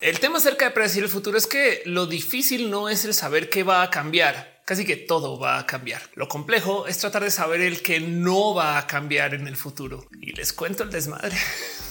El tema acerca de predecir el futuro es que lo difícil no es el saber qué va a cambiar. Casi que todo va a cambiar. Lo complejo es tratar de saber el que no va a cambiar en el futuro. Y les cuento el desmadre.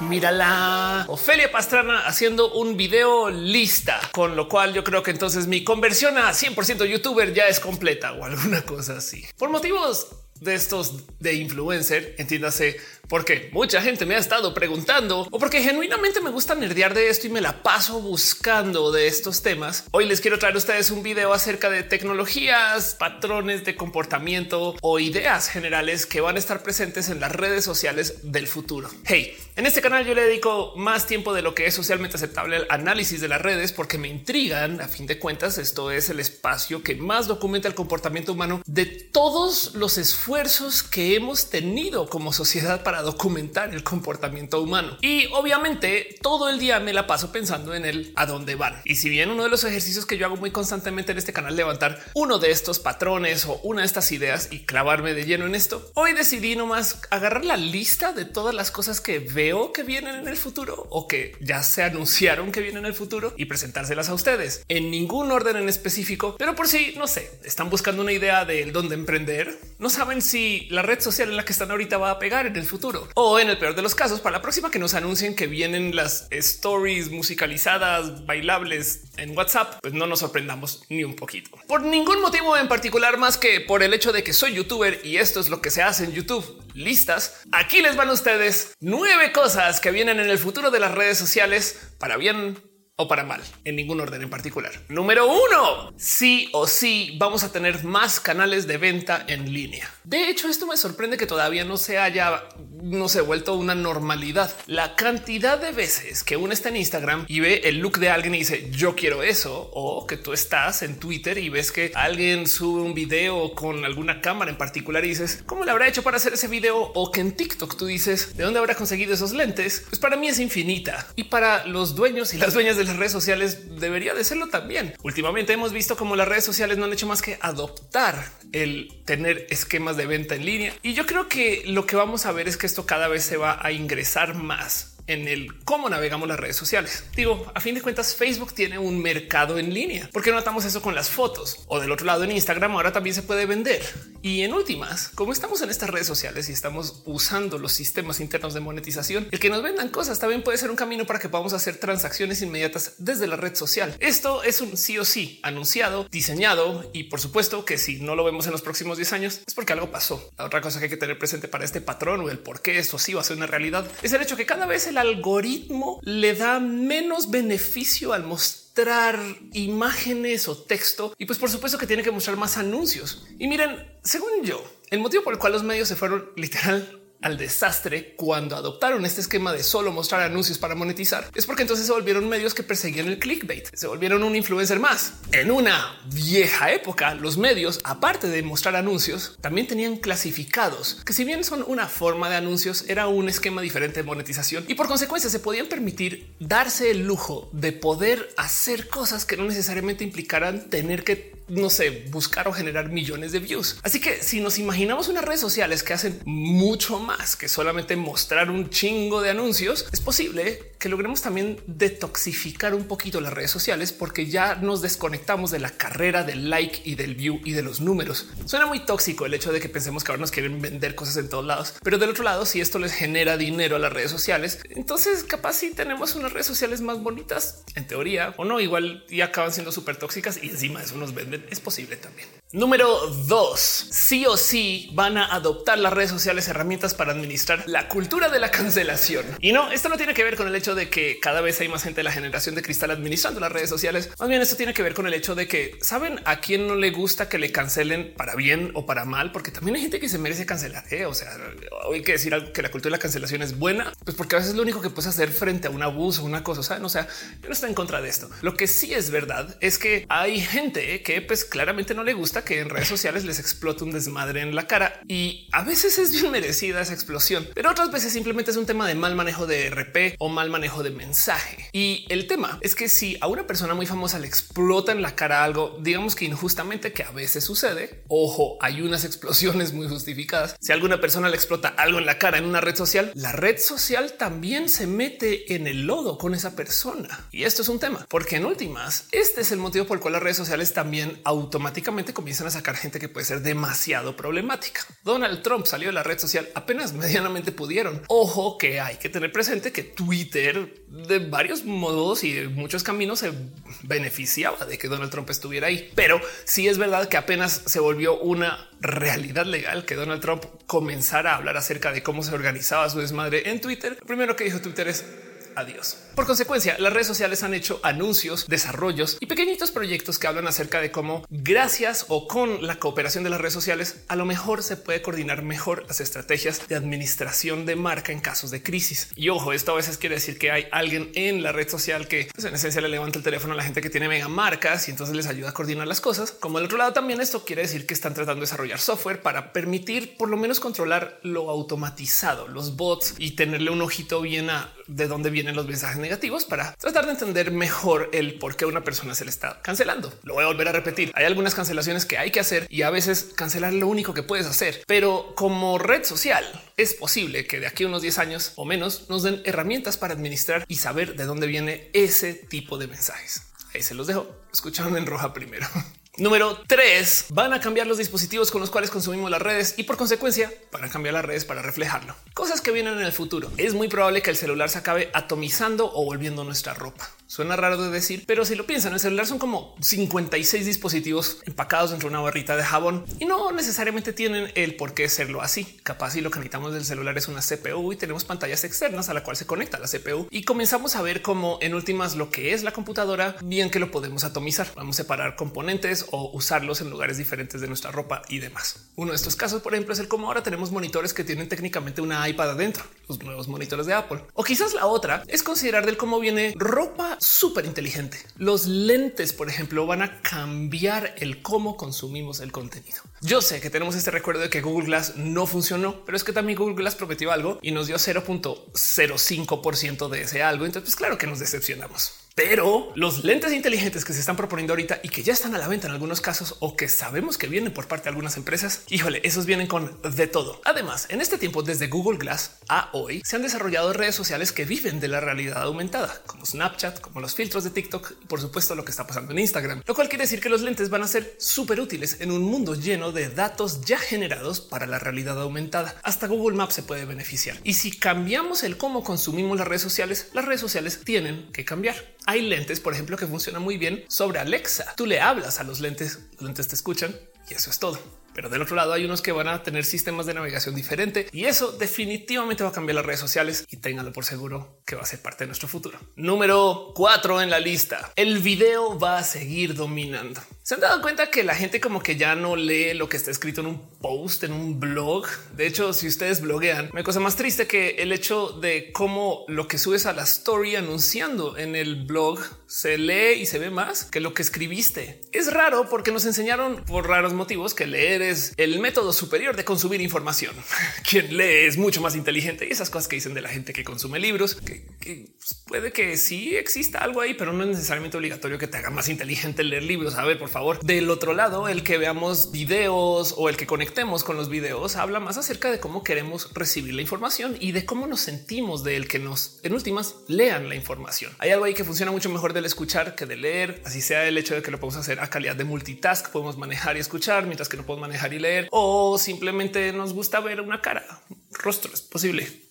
Mira la Ofelia Pastrana haciendo un video lista, con lo cual yo creo que entonces mi conversión a 100% youtuber ya es completa o alguna cosa así. Por motivos de estos de influencer, entiéndase porque mucha gente me ha estado preguntando o porque genuinamente me gusta nerdear de esto y me la paso buscando de estos temas. Hoy les quiero traer a ustedes un video acerca de tecnologías, patrones de comportamiento o ideas generales que van a estar presentes en las redes sociales del futuro. Hey, en este canal yo le dedico más tiempo de lo que es socialmente aceptable al análisis de las redes porque me intrigan. A fin de cuentas, esto es el espacio que más documenta el comportamiento humano de todos los esfuerzos que hemos tenido como sociedad para documentar el comportamiento humano. Y obviamente todo el día me la paso pensando en el a dónde van. Y si bien uno de los ejercicios que yo hago muy constantemente en este canal levantar uno de estos patrones o una de estas ideas y clavarme de lleno en esto, hoy decidí nomás agarrar la lista de todas las cosas que veo que vienen en el futuro o que ya se anunciaron que vienen en el futuro y presentárselas a ustedes en ningún orden en específico, pero por si no sé, están buscando una idea de dónde emprender, no saben si la red social en la que están ahorita va a pegar en el futuro o en el peor de los casos, para la próxima que nos anuncien que vienen las stories musicalizadas, bailables en WhatsApp, pues no nos sorprendamos ni un poquito. Por ningún motivo en particular más que por el hecho de que soy youtuber y esto es lo que se hace en YouTube. Listas. Aquí les van ustedes nueve cosas que vienen en el futuro de las redes sociales para bien o para mal, en ningún orden en particular. Número uno, sí o sí vamos a tener más canales de venta en línea. De hecho, esto me sorprende que todavía no se haya, no se vuelto una normalidad. La cantidad de veces que uno está en Instagram y ve el look de alguien y dice yo quiero eso, o que tú estás en Twitter y ves que alguien sube un video con alguna cámara en particular y dices cómo le habrá hecho para hacer ese video, o que en TikTok tú dices de dónde habrá conseguido esos lentes. Pues para mí es infinita y para los dueños y las dueñas de las redes sociales debería de serlo también. Últimamente hemos visto cómo las redes sociales no han hecho más que adoptar el tener esquemas de venta en línea. Y yo creo que lo que vamos a ver es que esto cada vez se va a ingresar más en el cómo navegamos las redes sociales. Digo, a fin de cuentas, Facebook tiene un mercado en línea. ¿Por qué no notamos eso con las fotos? O del otro lado, en Instagram ahora también se puede vender. Y en últimas, como estamos en estas redes sociales y estamos usando los sistemas internos de monetización, el que nos vendan cosas también puede ser un camino para que podamos hacer transacciones inmediatas desde la red social. Esto es un sí o sí anunciado, diseñado y por supuesto que si no lo vemos en los próximos 10 años es porque algo pasó. La otra cosa que hay que tener presente para este patrón o el por qué esto sí va a ser una realidad es el hecho que cada vez el algoritmo le da menos beneficio al mostrar imágenes o texto y pues por supuesto que tiene que mostrar más anuncios. Y miren, según yo, el motivo por el cual los medios se fueron literal al desastre cuando adoptaron este esquema de solo mostrar anuncios para monetizar. Es porque entonces se volvieron medios que perseguían el clickbait, se volvieron un influencer más. En una vieja época, los medios, aparte de mostrar anuncios, también tenían clasificados, que si bien son una forma de anuncios, era un esquema diferente de monetización y por consecuencia se podían permitir darse el lujo de poder hacer cosas que no necesariamente implicaran tener que no sé, buscar o generar millones de views. Así que si nos imaginamos unas redes sociales que hacen mucho más que solamente mostrar un chingo de anuncios, es posible que logremos también detoxificar un poquito las redes sociales porque ya nos desconectamos de la carrera del like y del view y de los números. Suena muy tóxico el hecho de que pensemos que ahora nos quieren vender cosas en todos lados, pero del otro lado, si esto les genera dinero a las redes sociales, entonces capaz si tenemos unas redes sociales más bonitas en teoría o no, igual y acaban siendo súper tóxicas y encima eso nos venden. Es posible también. Número dos, sí o sí van a adoptar las redes sociales herramientas para administrar la cultura de la cancelación. Y no, esto no tiene que ver con el hecho de que cada vez hay más gente de la generación de cristal administrando las redes sociales. Más bien esto tiene que ver con el hecho de que saben a quién no le gusta que le cancelen para bien o para mal, porque también hay gente que se merece cancelar. ¿eh? O sea, hay que decir que la cultura de la cancelación es buena, pues porque a veces es lo único que puedes hacer frente a un abuso, una cosa. ¿saben? O sea, yo no estoy en contra de esto. Lo que sí es verdad es que hay gente que pues claramente no le gusta que en redes sociales les explote un desmadre en la cara y a veces es bien merecida esa explosión, pero otras veces simplemente es un tema de mal manejo de RP o mal manejo de mensaje. Y el tema es que si a una persona muy famosa le explota en la cara algo, digamos que injustamente que a veces sucede, ojo, hay unas explosiones muy justificadas. Si alguna persona le explota algo en la cara en una red social, la red social también se mete en el lodo con esa persona. Y esto es un tema, porque en últimas, este es el motivo por el cual las redes sociales también automáticamente comienzan a sacar gente que puede ser demasiado problemática. Donald Trump salió de la red social apenas medianamente pudieron. Ojo que hay que tener presente que Twitter de varios modos y de muchos caminos se beneficiaba de que Donald Trump estuviera ahí. Pero sí es verdad que apenas se volvió una realidad legal que Donald Trump comenzara a hablar acerca de cómo se organizaba su desmadre en Twitter. Lo primero que dijo Twitter es Adiós. Por consecuencia, las redes sociales han hecho anuncios, desarrollos y pequeñitos proyectos que hablan acerca de cómo gracias o con la cooperación de las redes sociales, a lo mejor se puede coordinar mejor las estrategias de administración de marca en casos de crisis. Y ojo, esto a veces quiere decir que hay alguien en la red social que pues, en esencia le levanta el teléfono a la gente que tiene mega marcas y entonces les ayuda a coordinar las cosas. Como del otro lado también esto quiere decir que están tratando de desarrollar software para permitir por lo menos controlar lo automatizado, los bots y tenerle un ojito bien a de dónde vienen los mensajes negativos para tratar de entender mejor el por qué una persona se le está cancelando. Lo voy a volver a repetir. Hay algunas cancelaciones que hay que hacer y a veces cancelar lo único que puedes hacer, pero como red social es posible que de aquí a unos 10 años o menos nos den herramientas para administrar y saber de dónde viene ese tipo de mensajes. Ahí se los dejo. Escucharon en roja primero. Número tres, van a cambiar los dispositivos con los cuales consumimos las redes y por consecuencia van a cambiar las redes para reflejarlo. Cosas que vienen en el futuro. Es muy probable que el celular se acabe atomizando o volviendo nuestra ropa. Suena raro de decir, pero si lo piensan, el celular son como 56 dispositivos empacados dentro de una barrita de jabón y no necesariamente tienen el por qué serlo así. Capaz y lo que necesitamos del celular es una CPU y tenemos pantallas externas a la cual se conecta la CPU y comenzamos a ver cómo en últimas lo que es la computadora, bien que lo podemos atomizar. Vamos a separar componentes o usarlos en lugares diferentes de nuestra ropa y demás. Uno de estos casos, por ejemplo, es el cómo ahora tenemos monitores que tienen técnicamente una iPad adentro, los nuevos monitores de Apple. O quizás la otra es considerar del cómo viene ropa súper inteligente. Los lentes, por ejemplo, van a cambiar el cómo consumimos el contenido. Yo sé que tenemos este recuerdo de que Google Glass no funcionó, pero es que también Google Glass prometió algo y nos dio 0.05% de ese algo. Entonces, pues claro que nos decepcionamos. Pero los lentes inteligentes que se están proponiendo ahorita y que ya están a la venta en algunos casos o que sabemos que vienen por parte de algunas empresas, híjole, esos vienen con de todo. Además, en este tiempo, desde Google Glass a hoy, se han desarrollado redes sociales que viven de la realidad aumentada, como Snapchat, como los filtros de TikTok y por supuesto lo que está pasando en Instagram, lo cual quiere decir que los lentes van a ser súper útiles en un mundo lleno de datos ya generados para la realidad aumentada. Hasta Google Maps se puede beneficiar. Y si cambiamos el cómo consumimos las redes sociales, las redes sociales tienen que cambiar. Hay lentes, por ejemplo, que funcionan muy bien sobre Alexa. Tú le hablas a los lentes, los lentes te escuchan y eso es todo. Pero del otro lado hay unos que van a tener sistemas de navegación diferente y eso definitivamente va a cambiar las redes sociales y ténganlo por seguro que va a ser parte de nuestro futuro. Número cuatro en la lista. El video va a seguir dominando. Se han dado cuenta que la gente como que ya no lee lo que está escrito en un post, en un blog. De hecho, si ustedes bloguean, me cosa más triste que el hecho de cómo lo que subes a la story anunciando en el blog se lee y se ve más que lo que escribiste. Es raro porque nos enseñaron por raros motivos que leer es el método superior de consumir información. Quien lee es mucho más inteligente y esas cosas que dicen de la gente que consume libros, que, pues, puede que sí exista algo ahí, pero no es necesariamente obligatorio que te haga más inteligente leer libros. A ver, por favor. Del otro lado, el que veamos videos o el que conectemos con los videos habla más acerca de cómo queremos recibir la información y de cómo nos sentimos de el que nos en últimas lean la información. Hay algo ahí que funciona mucho mejor del escuchar que de leer, así sea el hecho de que lo podemos hacer a calidad de multitask, podemos manejar y escuchar mientras que no podemos manejar y leer o simplemente nos gusta ver una cara, rostro, es posible.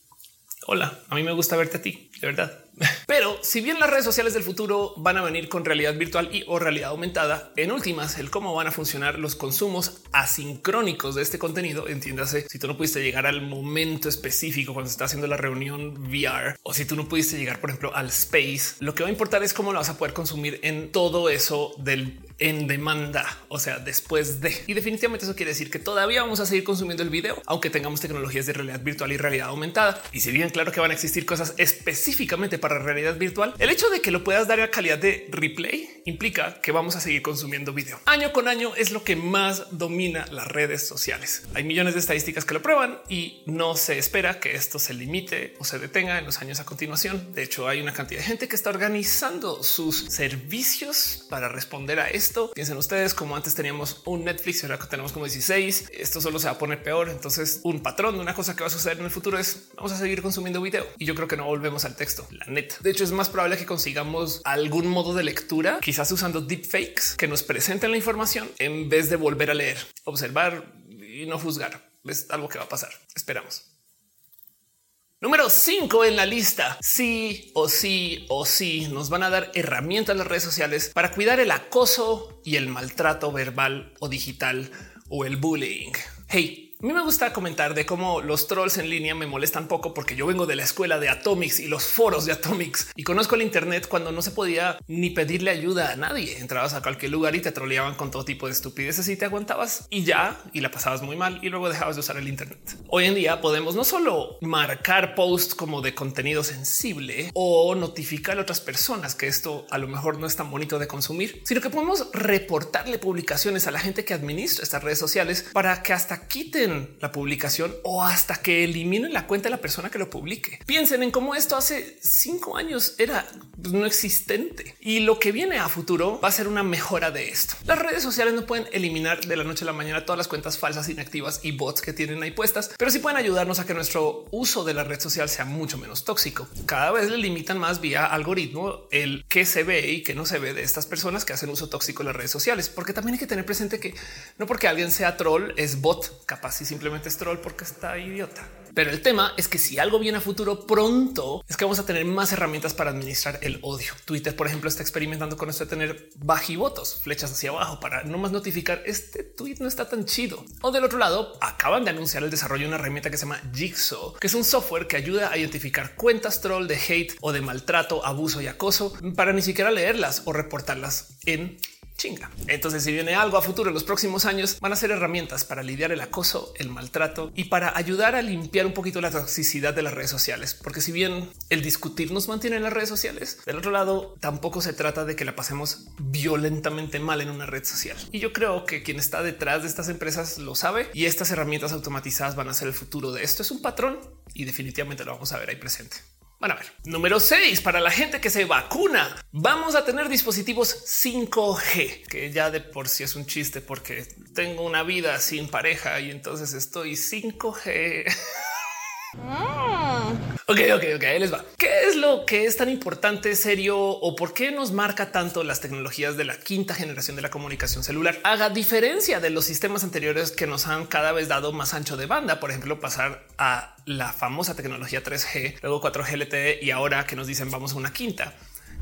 Hola, a mí me gusta verte a ti, de verdad. Pero si bien las redes sociales del futuro van a venir con realidad virtual y o realidad aumentada, en últimas, el cómo van a funcionar los consumos asincrónicos de este contenido, entiéndase, si tú no pudiste llegar al momento específico cuando se está haciendo la reunión VR o si tú no pudiste llegar, por ejemplo, al space, lo que va a importar es cómo lo vas a poder consumir en todo eso del en demanda, o sea, después de. Y definitivamente eso quiere decir que todavía vamos a seguir consumiendo el video, aunque tengamos tecnologías de realidad virtual y realidad aumentada. Y si bien claro que van a existir cosas específicamente para realidad virtual, el hecho de que lo puedas dar a calidad de replay implica que vamos a seguir consumiendo video. Año con año es lo que más domina las redes sociales. Hay millones de estadísticas que lo prueban y no se espera que esto se limite o se detenga en los años a continuación. De hecho, hay una cantidad de gente que está organizando sus servicios para responder a esto. Piensen ustedes como antes teníamos un Netflix, ahora que tenemos como 16. Esto solo se va a poner peor. Entonces, un patrón de una cosa que va a suceder en el futuro es vamos a seguir consumiendo video y yo creo que no volvemos al texto. La neta. De hecho, es más probable que consigamos algún modo de lectura, quizás usando deepfakes que nos presenten la información en vez de volver a leer, observar y no juzgar. Es algo que va a pasar. Esperamos. Número 5 en la lista. Sí o sí o sí nos van a dar herramientas las redes sociales para cuidar el acoso y el maltrato verbal o digital o el bullying. Hey, a mí me gusta comentar de cómo los trolls en línea me molestan poco porque yo vengo de la escuela de Atomics y los foros de Atomics y conozco el Internet cuando no se podía ni pedirle ayuda a nadie. Entrabas a cualquier lugar y te troleaban con todo tipo de estupideces y te aguantabas y ya y la pasabas muy mal y luego dejabas de usar el Internet. Hoy en día podemos no solo marcar posts como de contenido sensible o notificar a otras personas que esto a lo mejor no es tan bonito de consumir, sino que podemos reportarle publicaciones a la gente que administra estas redes sociales para que hasta quiten la publicación o hasta que eliminen la cuenta de la persona que lo publique. Piensen en cómo esto hace cinco años era no existente y lo que viene a futuro va a ser una mejora de esto. Las redes sociales no pueden eliminar de la noche a la mañana todas las cuentas falsas, inactivas y bots que tienen ahí puestas, pero sí pueden ayudarnos a que nuestro uso de la red social sea mucho menos tóxico. Cada vez le limitan más vía algoritmo el que se ve y que no se ve de estas personas que hacen uso tóxico de las redes sociales, porque también hay que tener presente que no porque alguien sea troll es bot capaz si simplemente es troll porque está idiota. Pero el tema es que si algo viene a futuro pronto es que vamos a tener más herramientas para administrar el odio. Twitter, por ejemplo, está experimentando con esto de tener bajivotos, flechas hacia abajo para no más notificar este tweet no está tan chido. O del otro lado, acaban de anunciar el desarrollo de una herramienta que se llama Jigsaw, que es un software que ayuda a identificar cuentas troll de hate o de maltrato, abuso y acoso para ni siquiera leerlas o reportarlas en chinga. Entonces, si viene algo a futuro en los próximos años, van a ser herramientas para lidiar el acoso, el maltrato y para ayudar a limpiar un poquito la toxicidad de las redes sociales. Porque si bien el discutir nos mantiene en las redes sociales, del otro lado tampoco se trata de que la pasemos violentamente mal en una red social. Y yo creo que quien está detrás de estas empresas lo sabe y estas herramientas automatizadas van a ser el futuro de esto. Es un patrón y definitivamente lo vamos a ver ahí presente. Van a ver. Número 6 para la gente que se vacuna. Vamos a tener dispositivos 5G, que ya de por sí es un chiste porque tengo una vida sin pareja y entonces estoy 5G. Ok, ok, ok, ahí les va. ¿Qué es lo que es tan importante, serio o por qué nos marca tanto las tecnologías de la quinta generación de la comunicación celular? Haga diferencia de los sistemas anteriores que nos han cada vez dado más ancho de banda, por ejemplo, pasar a la famosa tecnología 3G, luego 4G LTE y ahora que nos dicen vamos a una quinta.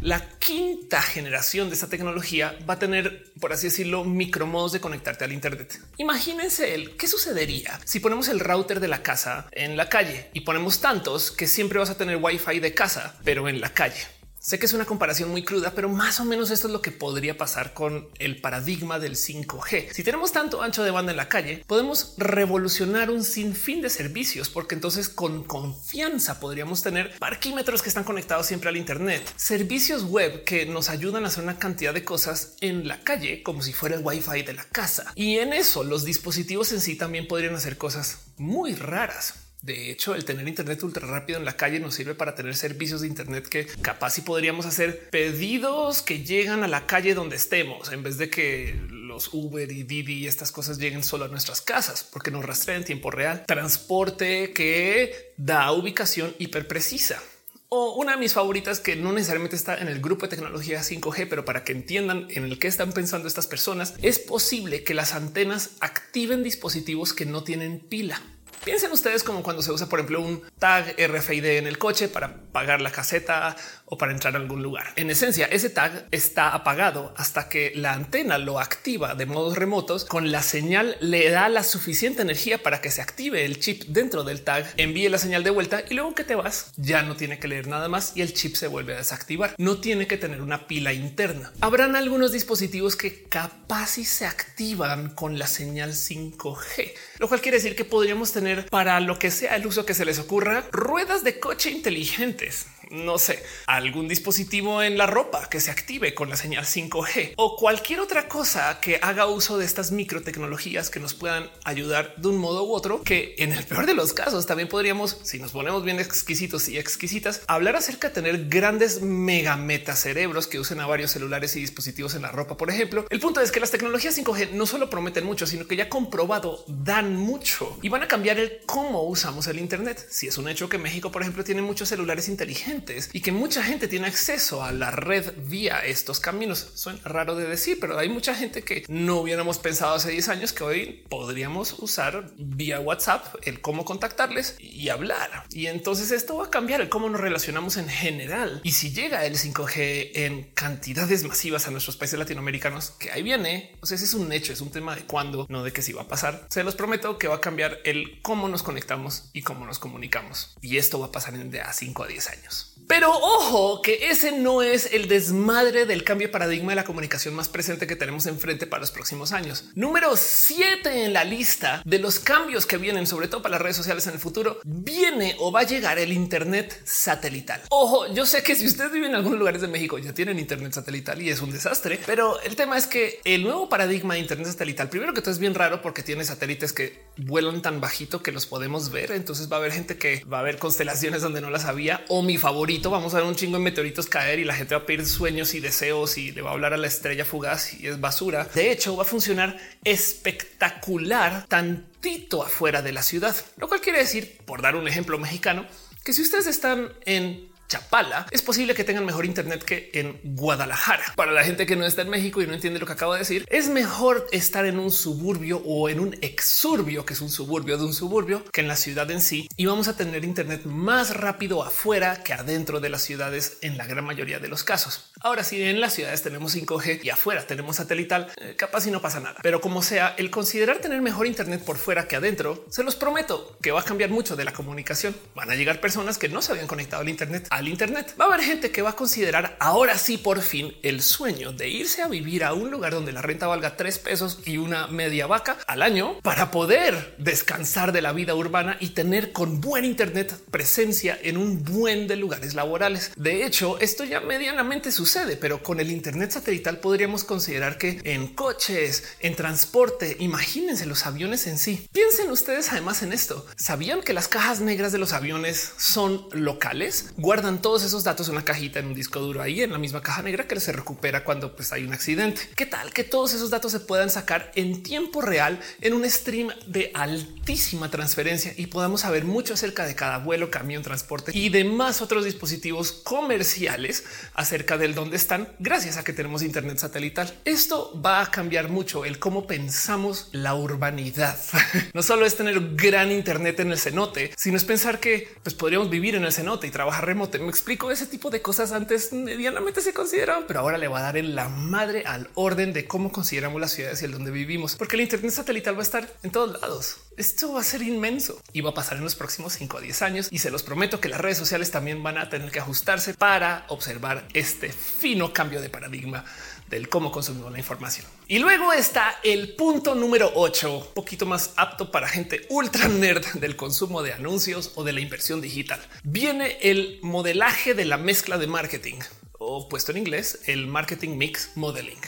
La quinta generación de esta tecnología va a tener, por así decirlo, micromodos de conectarte al Internet. Imagínense el qué sucedería si ponemos el router de la casa en la calle y ponemos tantos que siempre vas a tener wifi de casa, pero en la calle. Sé que es una comparación muy cruda, pero más o menos esto es lo que podría pasar con el paradigma del 5G. Si tenemos tanto ancho de banda en la calle, podemos revolucionar un sinfín de servicios, porque entonces con confianza podríamos tener parquímetros que están conectados siempre al Internet, servicios web que nos ayudan a hacer una cantidad de cosas en la calle, como si fuera el Wi-Fi de la casa. Y en eso los dispositivos en sí también podrían hacer cosas muy raras. De hecho, el tener Internet ultra rápido en la calle nos sirve para tener servicios de Internet que capaz si podríamos hacer pedidos que llegan a la calle donde estemos en vez de que los Uber y Didi y estas cosas lleguen solo a nuestras casas porque nos rastrean en tiempo real. Transporte que da ubicación hiper precisa. O una de mis favoritas que no necesariamente está en el grupo de tecnología 5G, pero para que entiendan en el que están pensando estas personas, es posible que las antenas activen dispositivos que no tienen pila. Piensen ustedes como cuando se usa, por ejemplo, un tag RFID en el coche para pagar la caseta o para entrar a algún lugar. En esencia, ese tag está apagado hasta que la antena lo activa de modos remotos con la señal le da la suficiente energía para que se active el chip dentro del tag, envíe la señal de vuelta y luego que te vas ya no tiene que leer nada más y el chip se vuelve a desactivar. No tiene que tener una pila interna. Habrán algunos dispositivos que capaz y se activan con la señal 5G, lo cual quiere decir que podríamos tener para lo que sea el uso que se les ocurra ruedas de coche inteligentes no sé, algún dispositivo en la ropa que se active con la señal 5G o cualquier otra cosa que haga uso de estas microtecnologías que nos puedan ayudar de un modo u otro, que en el peor de los casos también podríamos, si nos ponemos bien exquisitos y exquisitas, hablar acerca de tener grandes mega metacerebros que usen a varios celulares y dispositivos en la ropa, por ejemplo. El punto es que las tecnologías 5G no solo prometen mucho, sino que ya comprobado dan mucho y van a cambiar el cómo usamos el Internet. Si es un hecho que México, por ejemplo, tiene muchos celulares inteligentes, y que mucha gente tiene acceso a la red vía estos caminos. Suena raro de decir, pero hay mucha gente que no hubiéramos pensado hace 10 años que hoy podríamos usar vía WhatsApp el cómo contactarles y hablar. Y entonces esto va a cambiar el cómo nos relacionamos en general. Y si llega el 5G en cantidades masivas a nuestros países latinoamericanos, que ahí viene, sea, ese es un hecho, es un tema de cuándo, no de que si va a pasar. Se los prometo que va a cambiar el cómo nos conectamos y cómo nos comunicamos. Y esto va a pasar en de a 5 a 10 años. Pero ojo que ese no es el desmadre del cambio de paradigma de la comunicación más presente que tenemos enfrente para los próximos años. Número 7 en la lista de los cambios que vienen, sobre todo para las redes sociales en el futuro, viene o va a llegar el Internet satelital. Ojo, yo sé que si ustedes viven en algunos lugares de México ya tienen Internet satelital y es un desastre, pero el tema es que el nuevo paradigma de Internet satelital, primero que todo es bien raro porque tiene satélites que vuelan tan bajito que los podemos ver. Entonces va a haber gente que va a ver constelaciones donde no las había o mi favorito vamos a ver un chingo de meteoritos caer y la gente va a pedir sueños y deseos y le va a hablar a la estrella fugaz y es basura. De hecho, va a funcionar espectacular tantito afuera de la ciudad, lo cual quiere decir, por dar un ejemplo mexicano, que si ustedes están en Chapala, es posible que tengan mejor Internet que en Guadalajara. Para la gente que no está en México y no entiende lo que acabo de decir, es mejor estar en un suburbio o en un exurbio, que es un suburbio de un suburbio, que en la ciudad en sí. Y vamos a tener Internet más rápido afuera que adentro de las ciudades en la gran mayoría de los casos. Ahora, si en las ciudades tenemos 5G y afuera tenemos satelital, eh, capaz y no pasa nada. Pero como sea, el considerar tener mejor Internet por fuera que adentro, se los prometo que va a cambiar mucho de la comunicación. Van a llegar personas que no se habían conectado al Internet Internet. Va a haber gente que va a considerar ahora sí por fin el sueño de irse a vivir a un lugar donde la renta valga tres pesos y una media vaca al año para poder descansar de la vida urbana y tener con buen Internet presencia en un buen de lugares laborales. De hecho, esto ya medianamente sucede, pero con el Internet satelital podríamos considerar que en coches, en transporte, imagínense los aviones en sí. Piensen ustedes además en esto. ¿Sabían que las cajas negras de los aviones son locales? Guardan todos esos datos en una cajita en un disco duro ahí en la misma caja negra que se recupera cuando pues, hay un accidente. ¿Qué tal que todos esos datos se puedan sacar en tiempo real en un stream de altísima transferencia y podamos saber mucho acerca de cada vuelo, camión, transporte y demás otros dispositivos comerciales acerca del dónde están gracias a que tenemos internet satelital? Esto va a cambiar mucho el cómo pensamos la urbanidad. no solo es tener gran internet en el cenote, sino es pensar que pues, podríamos vivir en el cenote y trabajar remoto me explico ese tipo de cosas antes medianamente se consideraban, pero ahora le va a dar en la madre al orden de cómo consideramos las ciudades y el donde vivimos, porque el Internet satelital va a estar en todos lados. Esto va a ser inmenso y va a pasar en los próximos 5 a 10 años y se los prometo que las redes sociales también van a tener que ajustarse para observar este fino cambio de paradigma del cómo consumimos la información. Y luego está el punto número 8, poquito más apto para gente ultra nerd del consumo de anuncios o de la inversión digital. Viene el modelaje de la mezcla de marketing o puesto en inglés, el marketing mix modeling.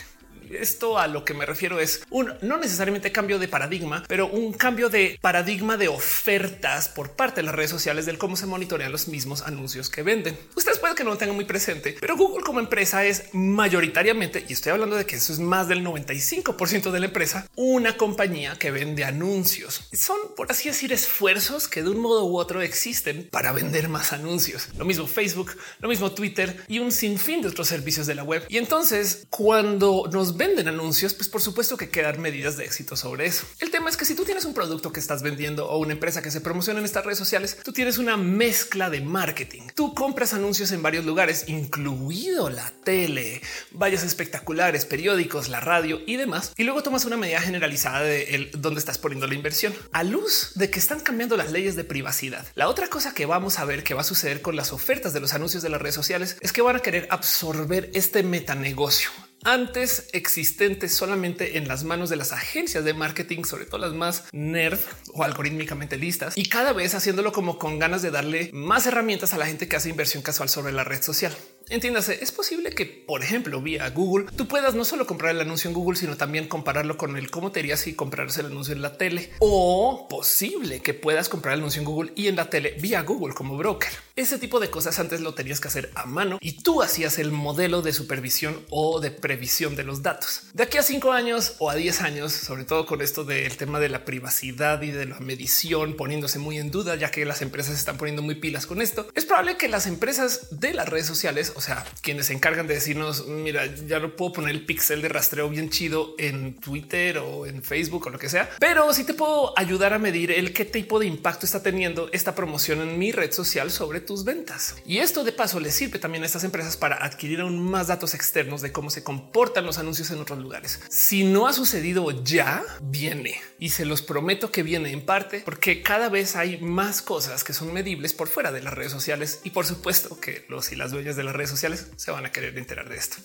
Esto a lo que me refiero es un no necesariamente cambio de paradigma, pero un cambio de paradigma de ofertas por parte de las redes sociales del cómo se monitorean los mismos anuncios que venden. Ustedes pueden que no lo tengan muy presente, pero Google como empresa es mayoritariamente, y estoy hablando de que eso es más del 95% de la empresa, una compañía que vende anuncios. Son, por así decir, esfuerzos que de un modo u otro existen para vender más anuncios. Lo mismo Facebook, lo mismo Twitter y un sinfín de otros servicios de la web. Y entonces, cuando nos ven venden anuncios, pues por supuesto que quedan medidas de éxito sobre eso. El tema es que si tú tienes un producto que estás vendiendo o una empresa que se promociona en estas redes sociales, tú tienes una mezcla de marketing. Tú compras anuncios en varios lugares, incluido la tele, vallas espectaculares, periódicos, la radio y demás. Y luego tomas una medida generalizada de dónde estás poniendo la inversión a luz de que están cambiando las leyes de privacidad. La otra cosa que vamos a ver que va a suceder con las ofertas de los anuncios de las redes sociales es que van a querer absorber este metanegocio antes existentes solamente en las manos de las agencias de marketing, sobre todo las más nerd o algorítmicamente listas, y cada vez haciéndolo como con ganas de darle más herramientas a la gente que hace inversión casual sobre la red social. Entiéndase, es posible que, por ejemplo, vía Google, tú puedas no solo comprar el anuncio en Google, sino también compararlo con el cómo te harías si comprarse el anuncio en la tele o posible que puedas comprar el anuncio en Google y en la tele vía Google como broker. Ese tipo de cosas antes lo tenías que hacer a mano y tú hacías el modelo de supervisión o de previsión de los datos. De aquí a cinco años o a diez años, sobre todo con esto del tema de la privacidad y de la medición poniéndose muy en duda, ya que las empresas están poniendo muy pilas con esto, es probable que las empresas de las redes sociales o sea, quienes se encargan de decirnos, mira, ya no puedo poner el pixel de rastreo bien chido en Twitter o en Facebook o lo que sea, pero sí te puedo ayudar a medir el qué tipo de impacto está teniendo esta promoción en mi red social sobre tus ventas. Y esto de paso le sirve también a estas empresas para adquirir aún más datos externos de cómo se comportan los anuncios en otros lugares. Si no ha sucedido ya, viene y se los prometo que viene en parte porque cada vez hay más cosas que son medibles por fuera de las redes sociales y por supuesto que los y las dueñas de las redes sociales se van a querer enterar de esto.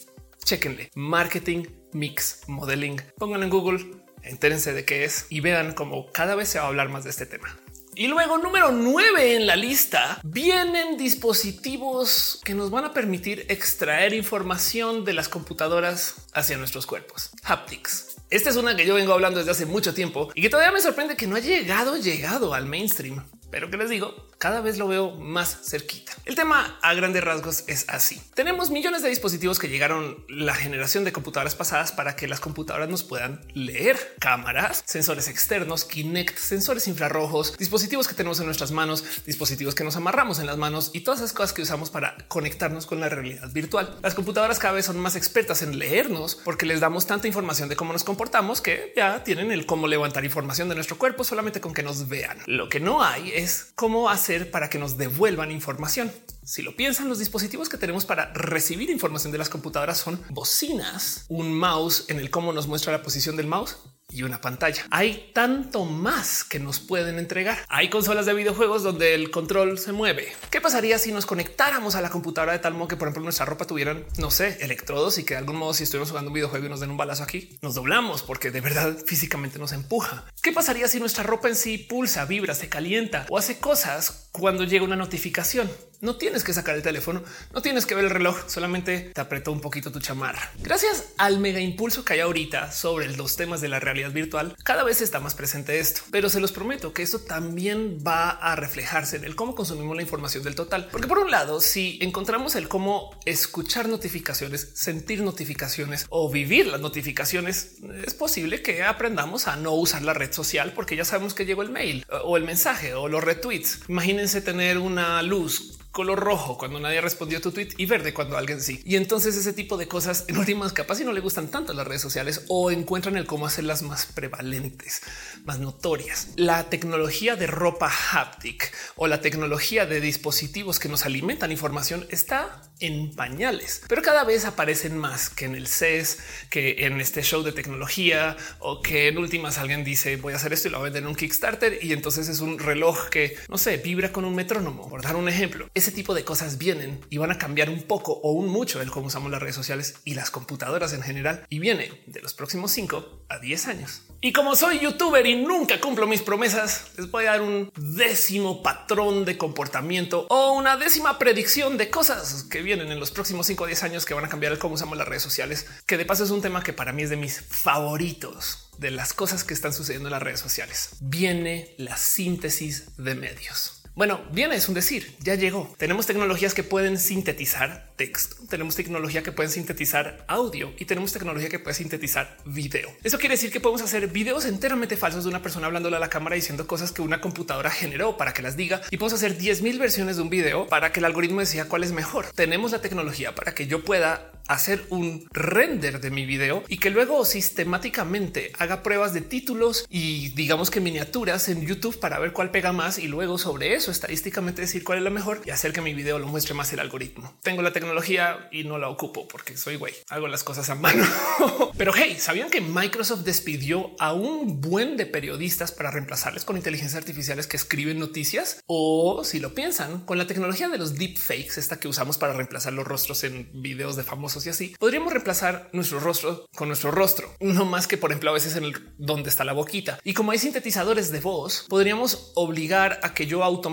Chequenle marketing, mix, modeling, pongan en Google, entérense de qué es y vean cómo cada vez se va a hablar más de este tema. Y luego número 9 en la lista vienen dispositivos que nos van a permitir extraer información de las computadoras hacia nuestros cuerpos. Haptics. Esta es una que yo vengo hablando desde hace mucho tiempo y que todavía me sorprende que no ha llegado, llegado al mainstream. Pero que les digo, cada vez lo veo más cerquita. El tema a grandes rasgos es así. Tenemos millones de dispositivos que llegaron la generación de computadoras pasadas para que las computadoras nos puedan leer cámaras, sensores externos, Kinect, sensores infrarrojos, dispositivos que tenemos en nuestras manos, dispositivos que nos amarramos en las manos y todas esas cosas que usamos para conectarnos con la realidad virtual. Las computadoras cada vez son más expertas en leernos porque les damos tanta información de cómo nos comportamos que ya tienen el cómo levantar información de nuestro cuerpo solamente con que nos vean. Lo que no hay es cómo hacer para que nos devuelvan información. Si lo piensan, los dispositivos que tenemos para recibir información de las computadoras son bocinas, un mouse en el cómo nos muestra la posición del mouse y una pantalla. Hay tanto más que nos pueden entregar. Hay consolas de videojuegos donde el control se mueve. ¿Qué pasaría si nos conectáramos a la computadora de tal modo que, por ejemplo, nuestra ropa tuvieran, no sé, electrodos y que de algún modo, si estuvimos jugando un videojuego y nos den un balazo aquí, nos doblamos porque de verdad físicamente nos empuja? ¿Qué pasaría si nuestra ropa en sí pulsa, vibra, se calienta o hace cosas cuando llega una notificación? No tienes que sacar el teléfono, no tienes que ver el reloj, solamente te apretó un poquito tu chamarra. Gracias al mega impulso que hay ahorita sobre los temas de la realidad virtual, cada vez está más presente esto, pero se los prometo que esto también va a reflejarse en el cómo consumimos la información del total. Porque por un lado, si encontramos el cómo escuchar notificaciones, sentir notificaciones o vivir las notificaciones, es posible que aprendamos a no usar la red social porque ya sabemos que llegó el mail o el mensaje o los retweets. Imagínense tener una luz color rojo cuando nadie respondió a tu tweet y verde cuando alguien sí. Y entonces ese tipo de cosas en últimas capaz y no le gustan tanto las redes sociales o encuentran el cómo hacerlas más prevalentes, más notorias. La tecnología de ropa haptic o la tecnología de dispositivos que nos alimentan información está en pañales, pero cada vez aparecen más que en el CES, que en este show de tecnología o que en últimas alguien dice voy a hacer esto y lo voy a vender en un Kickstarter y entonces es un reloj que no sé, vibra con un metrónomo. Por dar un ejemplo, ese tipo de cosas vienen y van a cambiar un poco o un mucho el cómo usamos las redes sociales y las computadoras en general y viene de los próximos 5 a 10 años. Y como soy youtuber y nunca cumplo mis promesas, les voy a dar un décimo patrón de comportamiento o una décima predicción de cosas que vienen en los próximos 5 o 10 años que van a cambiar el cómo usamos las redes sociales, que de paso es un tema que para mí es de mis favoritos de las cosas que están sucediendo en las redes sociales. Viene la síntesis de medios. Bueno, bien es un decir, ya llegó. Tenemos tecnologías que pueden sintetizar texto, tenemos tecnología que pueden sintetizar audio y tenemos tecnología que puede sintetizar video. Eso quiere decir que podemos hacer videos enteramente falsos de una persona hablándole a la cámara diciendo cosas que una computadora generó para que las diga y podemos hacer 10 mil versiones de un video para que el algoritmo decida cuál es mejor. Tenemos la tecnología para que yo pueda hacer un render de mi video y que luego sistemáticamente haga pruebas de títulos y digamos que miniaturas en YouTube para ver cuál pega más y luego sobre eso estadísticamente decir cuál es la mejor y hacer que mi video lo muestre más el algoritmo. Tengo la tecnología y no la ocupo porque soy güey, hago las cosas a mano. Pero hey, ¿sabían que Microsoft despidió a un buen de periodistas para reemplazarles con inteligencias artificiales que escriben noticias? O si lo piensan, con la tecnología de los deepfakes, esta que usamos para reemplazar los rostros en videos de famosos y así, podríamos reemplazar nuestro rostro con nuestro rostro, no más que por ejemplo a veces en el donde está la boquita. Y como hay sintetizadores de voz, podríamos obligar a que yo automáticamente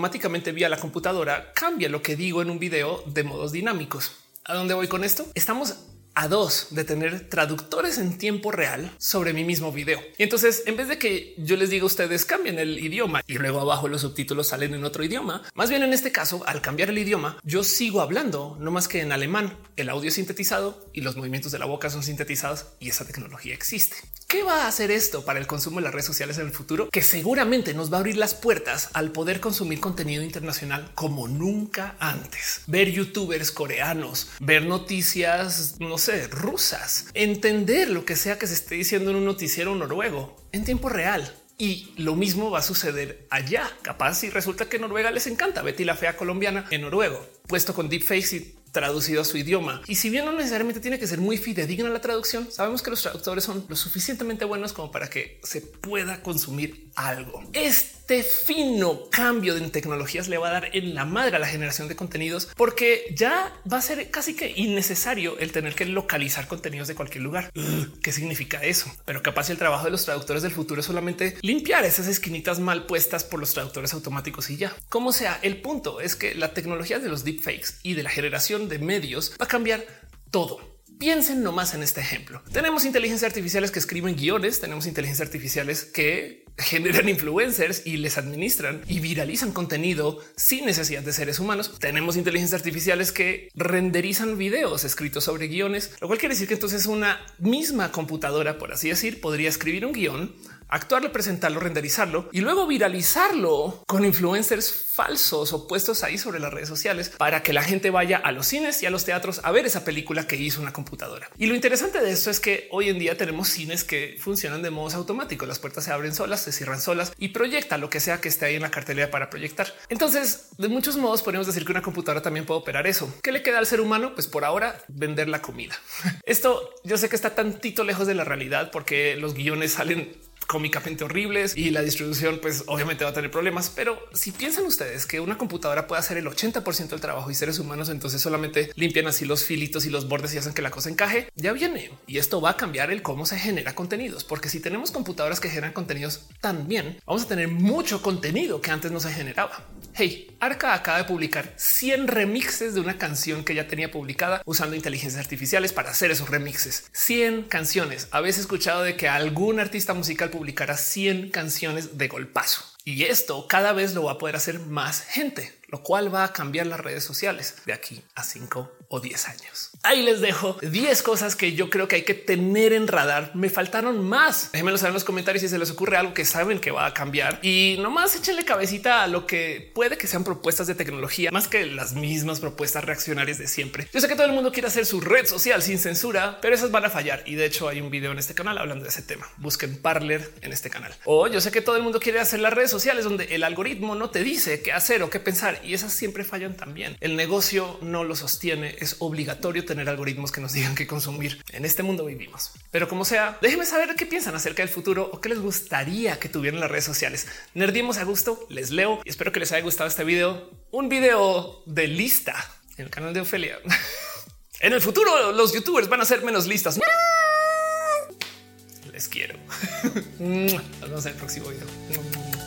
vía la computadora cambie lo que digo en un video de modos dinámicos. ¿A dónde voy con esto? Estamos a dos de tener traductores en tiempo real sobre mi mismo video. Y entonces, en vez de que yo les diga a ustedes cambien el idioma y luego abajo los subtítulos salen en otro idioma, más bien en este caso, al cambiar el idioma, yo sigo hablando, no más que en alemán. El audio es sintetizado y los movimientos de la boca son sintetizados y esa tecnología existe. ¿Qué va a hacer esto para el consumo de las redes sociales en el futuro? Que seguramente nos va a abrir las puertas al poder consumir contenido internacional como nunca antes. Ver youtubers coreanos, ver noticias, no sé, rusas, entender lo que sea que se esté diciendo en un noticiero noruego en tiempo real. Y lo mismo va a suceder allá. Capaz si resulta que Noruega les encanta Betty la fea colombiana en noruego, puesto con deepfakes y traducido a su idioma. Y si bien no necesariamente tiene que ser muy fidedigna la traducción, sabemos que los traductores son lo suficientemente buenos como para que se pueda consumir algo. Este fino cambio en tecnologías le va a dar en la madre a la generación de contenidos porque ya va a ser casi que innecesario el tener que localizar contenidos de cualquier lugar. ¿Qué significa eso? Pero capaz el trabajo de los traductores del futuro es solamente limpiar esas esquinitas mal puestas por los traductores automáticos y ya. Como sea, el punto es que la tecnología de los deepfakes y de la generación de medios va a cambiar todo. Piensen nomás en este ejemplo. Tenemos inteligencias artificiales que escriben guiones, tenemos inteligencias artificiales que generan influencers y les administran y viralizan contenido sin necesidad de seres humanos. Tenemos inteligencias artificiales que renderizan videos escritos sobre guiones, lo cual quiere decir que entonces una misma computadora, por así decir, podría escribir un guion actuarlo, presentarlo, renderizarlo y luego viralizarlo con influencers falsos o puestos ahí sobre las redes sociales para que la gente vaya a los cines y a los teatros a ver esa película que hizo una computadora. Y lo interesante de esto es que hoy en día tenemos cines que funcionan de modos automáticos. Las puertas se abren solas, se cierran solas y proyecta lo que sea que esté ahí en la cartelera para proyectar. Entonces, de muchos modos podemos decir que una computadora también puede operar eso. ¿Qué le queda al ser humano? Pues por ahora vender la comida. Esto yo sé que está tantito lejos de la realidad porque los guiones salen cómicamente horribles y la distribución pues obviamente va a tener problemas. Pero si piensan ustedes que una computadora puede hacer el 80% del trabajo y seres humanos entonces solamente limpian así los filitos y los bordes y hacen que la cosa encaje, ya viene. Y esto va a cambiar el cómo se genera contenidos, porque si tenemos computadoras que generan contenidos también, vamos a tener mucho contenido que antes no se generaba. Hey, Arca acaba de publicar 100 remixes de una canción que ya tenía publicada usando inteligencias artificiales para hacer esos remixes. 100 canciones. Habéis escuchado de que algún artista musical publicara 100 canciones de golpazo. Y esto cada vez lo va a poder hacer más gente, lo cual va a cambiar las redes sociales de aquí a 5 o 10 años. Ahí les dejo 10 cosas que yo creo que hay que tener en radar. Me faltaron más. Déjenmelo saber en los comentarios si se les ocurre algo que saben que va a cambiar y nomás échenle cabecita a lo que puede que sean propuestas de tecnología más que las mismas propuestas reaccionarias de siempre. Yo sé que todo el mundo quiere hacer su red social sin censura, pero esas van a fallar. Y de hecho hay un video en este canal hablando de ese tema. Busquen Parler en este canal. O yo sé que todo el mundo quiere hacer las redes sociales donde el algoritmo no te dice qué hacer o qué pensar y esas siempre fallan también. El negocio no lo sostiene. Es obligatorio tener algoritmos que nos digan qué consumir. En este mundo vivimos. Pero como sea, déjenme saber qué piensan acerca del futuro o qué les gustaría que tuvieran las redes sociales. Nerdimos a gusto, les leo y espero que les haya gustado este video. Un video de lista en el canal de Ofelia. en el futuro los youtubers van a ser menos listas. Les quiero. Nos vemos en el próximo video.